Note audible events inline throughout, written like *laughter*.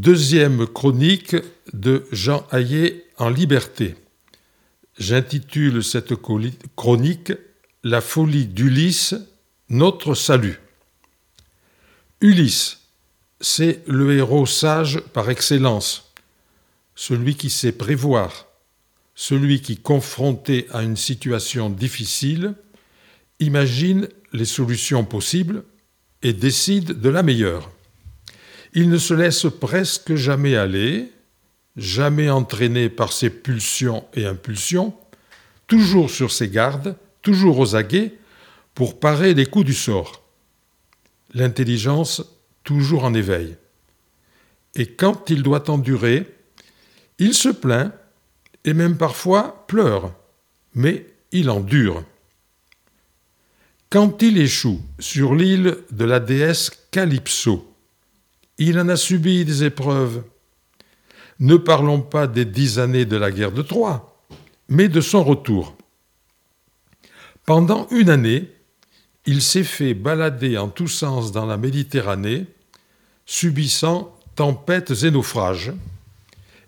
Deuxième chronique de Jean Hayet en liberté. J'intitule cette chronique La folie d'Ulysse, notre salut. Ulysse, c'est le héros sage par excellence, celui qui sait prévoir, celui qui, confronté à une situation difficile, imagine les solutions possibles et décide de la meilleure. Il ne se laisse presque jamais aller, jamais entraîné par ses pulsions et impulsions, toujours sur ses gardes, toujours aux aguets, pour parer les coups du sort. L'intelligence toujours en éveil. Et quand il doit endurer, il se plaint et même parfois pleure, mais il endure. Quand il échoue sur l'île de la déesse Calypso, il en a subi des épreuves. Ne parlons pas des dix années de la guerre de Troie, mais de son retour. Pendant une année, il s'est fait balader en tous sens dans la Méditerranée, subissant tempêtes et naufrages,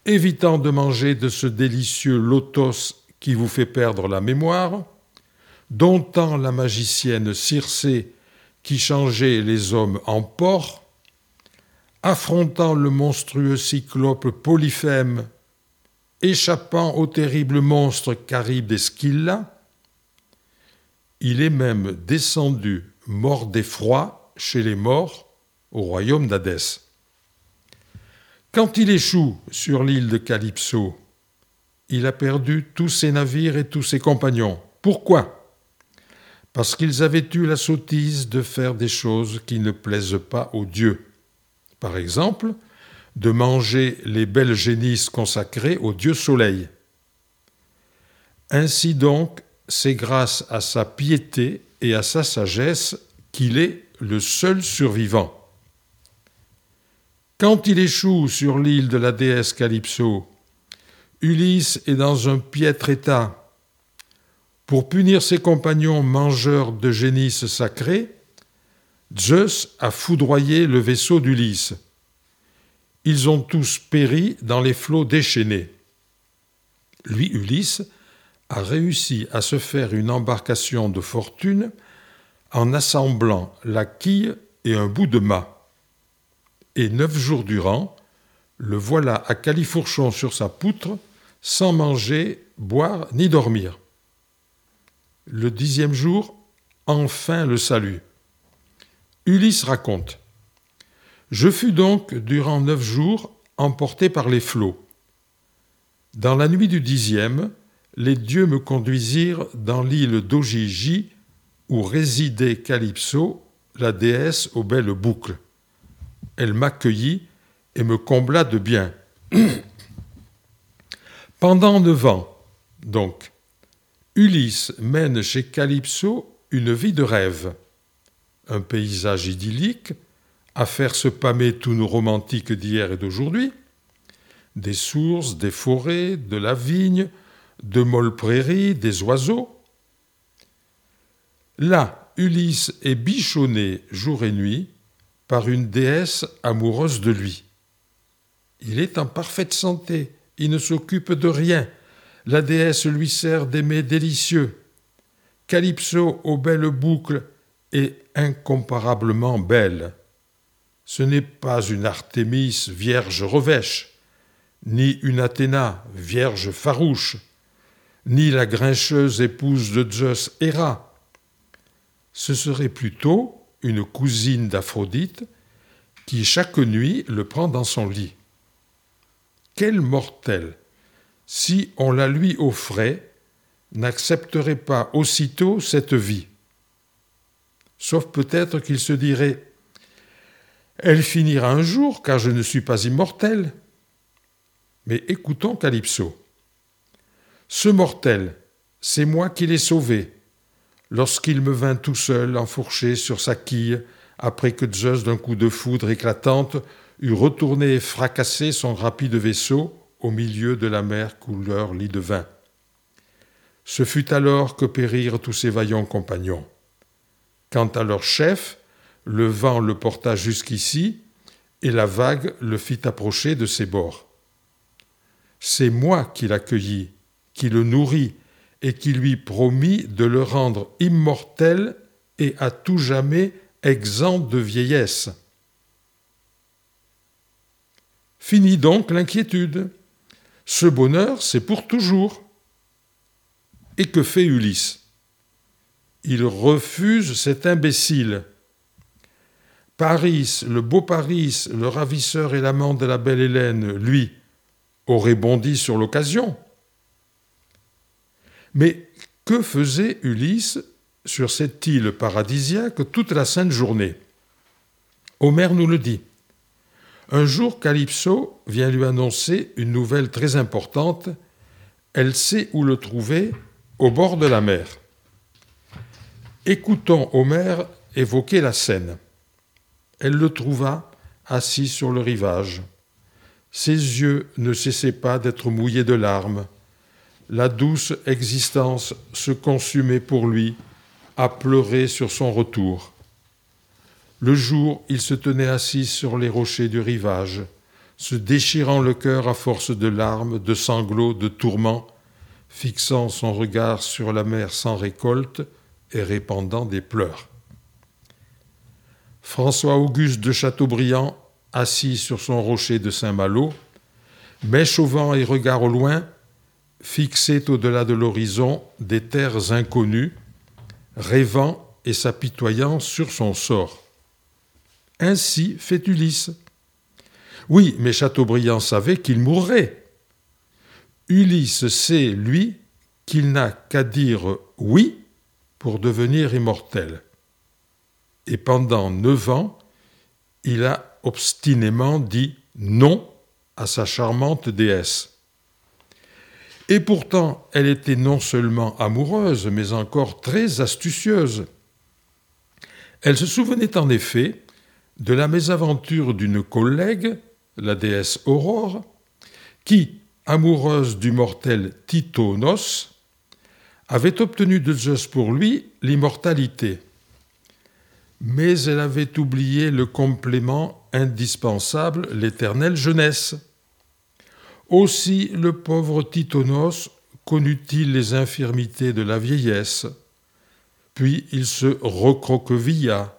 évitant de manger de ce délicieux lotos qui vous fait perdre la mémoire, domptant la magicienne Circé qui changeait les hommes en porcs, affrontant le monstrueux cyclope Polyphème, échappant au terrible monstre Charybde Scylla, il est même descendu mort d'effroi chez les morts au royaume d'Hadès. Quand il échoue sur l'île de Calypso, il a perdu tous ses navires et tous ses compagnons. Pourquoi? Parce qu'ils avaient eu la sottise de faire des choses qui ne plaisent pas aux dieux. Par exemple, de manger les belles génisses consacrées au dieu soleil. Ainsi donc, c'est grâce à sa piété et à sa sagesse qu'il est le seul survivant. Quand il échoue sur l'île de la déesse Calypso, Ulysse est dans un piètre état. Pour punir ses compagnons mangeurs de génisses sacrées, Zeus a foudroyé le vaisseau d'Ulysse. Ils ont tous péri dans les flots déchaînés. Lui, Ulysse, a réussi à se faire une embarcation de fortune en assemblant la quille et un bout de mât. Et neuf jours durant, le voilà à califourchon sur sa poutre, sans manger, boire ni dormir. Le dixième jour, enfin le salut. Ulysse raconte Je fus donc, durant neuf jours, emporté par les flots. Dans la nuit du dixième, les dieux me conduisirent dans l'île d'Ogigi où résidait Calypso, la déesse aux belles boucles. Elle m'accueillit et me combla de bien. *clears throat* Pendant neuf ans, donc, Ulysse mène chez Calypso une vie de rêve. Un paysage idyllique, à faire se pâmer tous nos romantiques d'hier et d'aujourd'hui, des sources, des forêts, de la vigne, de molles prairies, des oiseaux. Là, Ulysse est bichonné jour et nuit par une déesse amoureuse de lui. Il est en parfaite santé, il ne s'occupe de rien. La déesse lui sert des mets délicieux. Calypso aux belles boucles est incomparablement belle. Ce n'est pas une Artémis vierge revêche, ni une Athéna vierge farouche, ni la grincheuse épouse de Zeus Héra. Ce serait plutôt une cousine d'Aphrodite qui chaque nuit le prend dans son lit. Quel mortel, si on la lui offrait, n'accepterait pas aussitôt cette vie Sauf peut-être qu'il se dirait Elle finira un jour, car je ne suis pas immortel. Mais écoutons Calypso. Ce mortel, c'est moi qui l'ai sauvé, lorsqu'il me vint tout seul enfourché sur sa quille, après que Zeus, d'un coup de foudre éclatante, eut retourné et fracassé son rapide vaisseau au milieu de la mer couleur lit de vin. Ce fut alors que périrent tous ses vaillants compagnons. Quant à leur chef, le vent le porta jusqu'ici, et la vague le fit approcher de ses bords. C'est moi qui l'accueillis, qui le nourris, et qui lui promis de le rendre immortel et à tout jamais exempt de vieillesse. Fini donc l'inquiétude. Ce bonheur, c'est pour toujours. Et que fait Ulysse? Il refuse cet imbécile. Paris, le beau Paris, le ravisseur et l'amant de la belle Hélène, lui, aurait bondi sur l'occasion. Mais que faisait Ulysse sur cette île paradisiaque toute la sainte journée? Homère nous le dit. Un jour, Calypso vient lui annoncer une nouvelle très importante. Elle sait où le trouver, au bord de la mer. Écoutons Homère évoquer la scène. Elle le trouva assis sur le rivage. Ses yeux ne cessaient pas d'être mouillés de larmes. La douce existence se consumait pour lui, à pleurer sur son retour. Le jour, il se tenait assis sur les rochers du rivage, se déchirant le cœur à force de larmes, de sanglots, de tourments, fixant son regard sur la mer sans récolte et répandant des pleurs. François Auguste de Chateaubriand, assis sur son rocher de Saint-Malo, mèche au vent et regard au loin, fixait au-delà de l'horizon des terres inconnues, rêvant et s'apitoyant sur son sort. Ainsi fait Ulysse. Oui, mais Chateaubriand savait qu'il mourrait. Ulysse sait, lui, qu'il n'a qu'à dire oui pour devenir immortel. Et pendant neuf ans, il a obstinément dit non à sa charmante déesse. Et pourtant, elle était non seulement amoureuse, mais encore très astucieuse. Elle se souvenait en effet de la mésaventure d'une collègue, la déesse Aurore, qui, amoureuse du mortel Titonos, avait obtenu de Zeus pour lui l'immortalité. Mais elle avait oublié le complément indispensable, l'éternelle jeunesse. Aussi le pauvre Titonos connut-il les infirmités de la vieillesse, puis il se recroquevilla,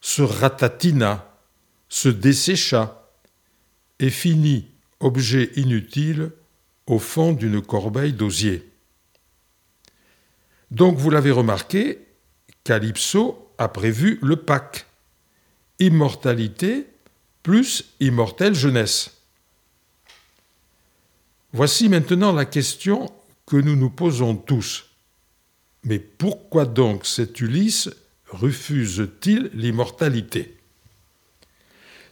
se ratatina, se dessécha, et finit, objet inutile, au fond d'une corbeille d'osier. Donc vous l'avez remarqué, Calypso a prévu le Pâques. Immortalité plus immortelle jeunesse. Voici maintenant la question que nous nous posons tous. Mais pourquoi donc cet Ulysse refuse-t-il l'immortalité?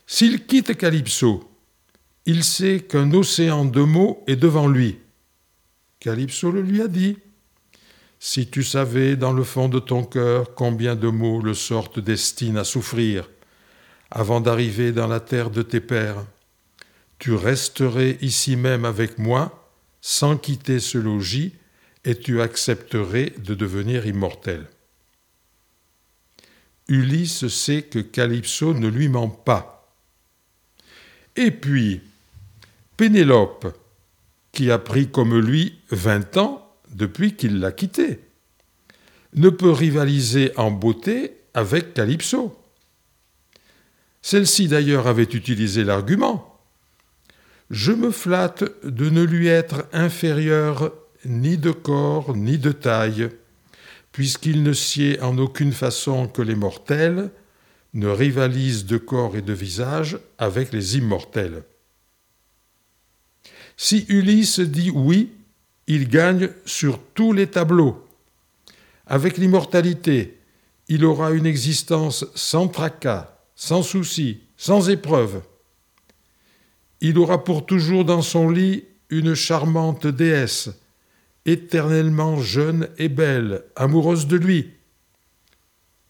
S'il quitte Calypso, il sait qu'un océan de mots est devant lui. Calypso le lui a dit. Si tu savais dans le fond de ton cœur combien de mots le sort te destine à souffrir, avant d'arriver dans la terre de tes pères, tu resterais ici même avec moi, sans quitter ce logis, et tu accepterais de devenir immortel. Ulysse sait que Calypso ne lui ment pas. Et puis, Pénélope, qui a pris comme lui vingt ans depuis qu'il l'a quitté, ne peut rivaliser en beauté avec Calypso. Celle-ci d'ailleurs avait utilisé l'argument. Je me flatte de ne lui être inférieur ni de corps ni de taille puisqu'il ne sied en aucune façon que les mortels, ne rivalise de corps et de visage avec les immortels. Si Ulysse dit oui, il gagne sur tous les tableaux. Avec l'immortalité, il aura une existence sans tracas, sans soucis, sans épreuves. Il aura pour toujours dans son lit une charmante déesse, éternellement jeune et belle, amoureuse de lui.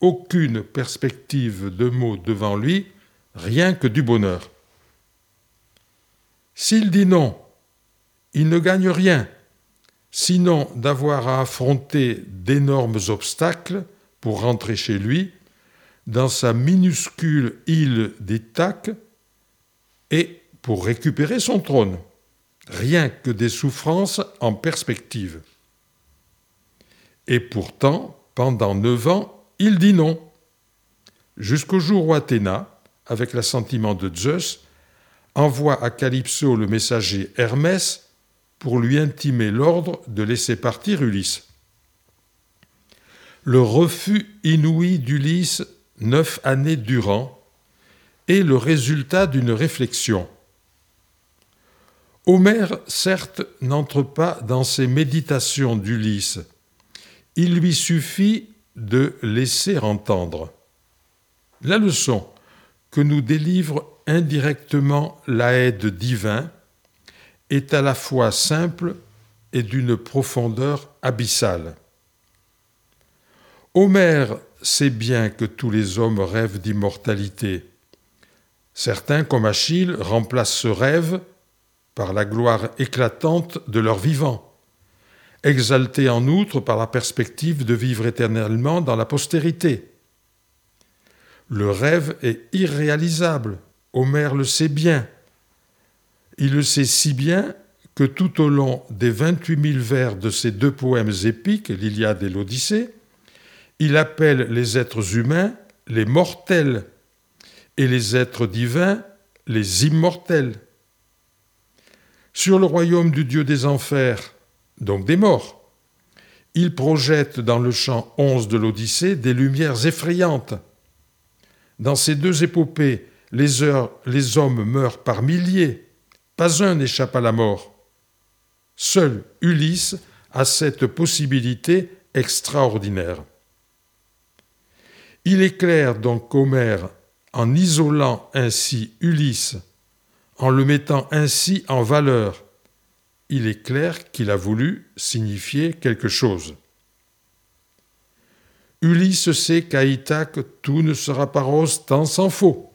Aucune perspective de mots devant lui, rien que du bonheur. S'il dit non, il ne gagne rien, sinon d'avoir à affronter d'énormes obstacles pour rentrer chez lui, dans sa minuscule île d'Ithaque, et pour récupérer son trône. Rien que des souffrances en perspective. Et pourtant, pendant neuf ans, il dit non. Jusqu'au jour où Athéna, avec l'assentiment de Zeus, envoie à Calypso le messager Hermès pour lui intimer l'ordre de laisser partir Ulysse. Le refus inouï d'Ulysse neuf années durant est le résultat d'une réflexion. Homère, certes, n'entre pas dans ses méditations d'Ulysse. Il lui suffit de laisser entendre. La leçon que nous délivre indirectement l'aide divin est à la fois simple et d'une profondeur abyssale. Homère sait bien que tous les hommes rêvent d'immortalité. Certains, comme Achille, remplacent ce rêve par la gloire éclatante de leur vivant, exaltés en outre par la perspective de vivre éternellement dans la postérité. Le rêve est irréalisable, Homère le sait bien. Il le sait si bien que tout au long des 28 000 vers de ses deux poèmes épiques, l'Iliade et l'Odyssée, il appelle les êtres humains les mortels et les êtres divins les immortels. Sur le royaume du Dieu des enfers, donc des morts, il projette dans le chant 11 de l'Odyssée des lumières effrayantes. Dans ces deux épopées, les, les hommes meurent par milliers, pas un n'échappe à la mort. Seul Ulysse a cette possibilité extraordinaire. Il éclaire donc qu'Homère, en isolant ainsi Ulysse, en le mettant ainsi en valeur, il est clair qu'il a voulu signifier quelque chose. Ulysse sait qu'à Ithaque tout ne sera pas rose tant s'en faut.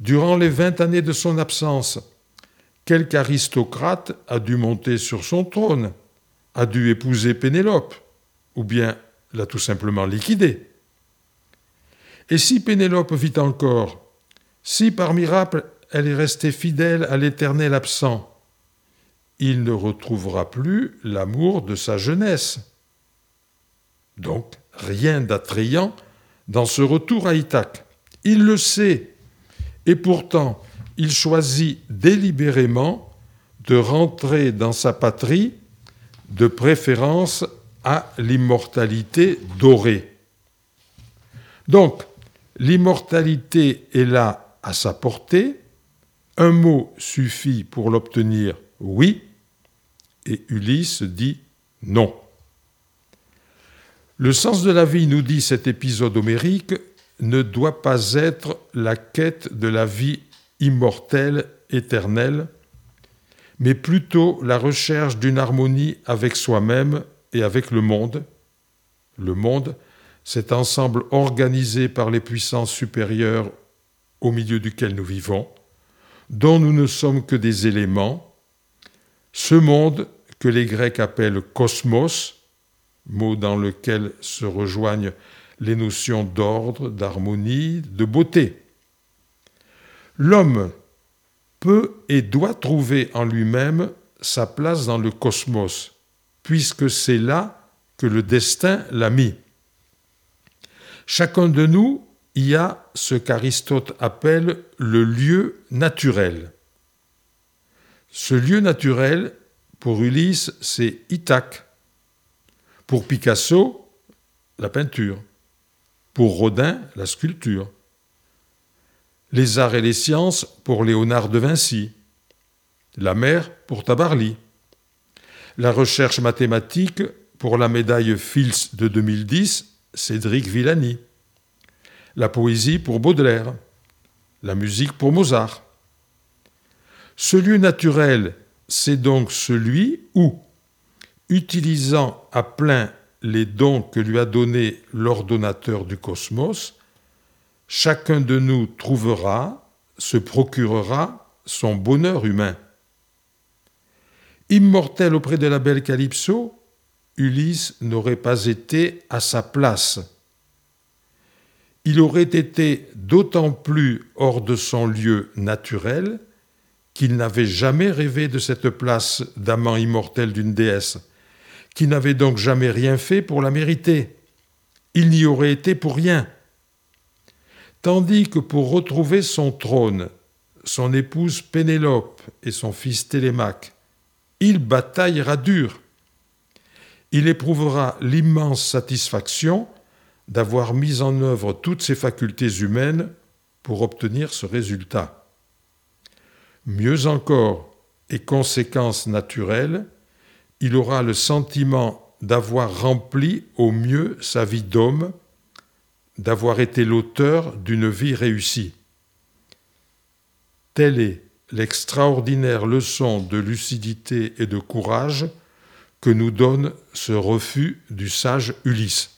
Durant les vingt années de son absence, quelque aristocrate a dû monter sur son trône, a dû épouser Pénélope, ou bien l'a tout simplement liquidée. Et si Pénélope vit encore, si par miracle elle est restée fidèle à l'Éternel absent, il ne retrouvera plus l'amour de sa jeunesse. Donc, rien d'attrayant dans ce retour à Ithaque. Il le sait, et pourtant, il choisit délibérément de rentrer dans sa patrie, de préférence à l'immortalité dorée. Donc, L'immortalité est là à sa portée, un mot suffit pour l'obtenir oui, et Ulysse dit non. Le sens de la vie, nous dit cet épisode homérique, ne doit pas être la quête de la vie immortelle, éternelle, mais plutôt la recherche d'une harmonie avec soi-même et avec le monde, le monde cet ensemble organisé par les puissances supérieures au milieu duquel nous vivons, dont nous ne sommes que des éléments, ce monde que les Grecs appellent cosmos, mot dans lequel se rejoignent les notions d'ordre, d'harmonie, de beauté. L'homme peut et doit trouver en lui-même sa place dans le cosmos, puisque c'est là que le destin l'a mis. Chacun de nous y a ce qu'Aristote appelle le lieu naturel. Ce lieu naturel, pour Ulysse, c'est Ithaque. Pour Picasso, la peinture. Pour Rodin, la sculpture. Les arts et les sciences pour Léonard de Vinci. La mer pour Tabarly. La recherche mathématique pour la médaille Fields de 2010 Cédric Villani, la poésie pour Baudelaire, la musique pour Mozart. Ce lieu naturel, c'est donc celui où, utilisant à plein les dons que lui a donnés l'ordonnateur du cosmos, chacun de nous trouvera, se procurera son bonheur humain. Immortel auprès de la belle Calypso, Ulysse n'aurait pas été à sa place. il aurait été d'autant plus hors de son lieu naturel qu'il n'avait jamais rêvé de cette place d'amant immortel d'une déesse, qui n'avait donc jamais rien fait pour la mériter. Il n'y aurait été pour rien. Tandis que pour retrouver son trône, son épouse Pénélope et son fils Télémaque, il bataillera dur. Il éprouvera l'immense satisfaction d'avoir mis en œuvre toutes ses facultés humaines pour obtenir ce résultat. Mieux encore, et conséquence naturelle, il aura le sentiment d'avoir rempli au mieux sa vie d'homme, d'avoir été l'auteur d'une vie réussie. Telle est l'extraordinaire leçon de lucidité et de courage que nous donne ce refus du sage Ulysse.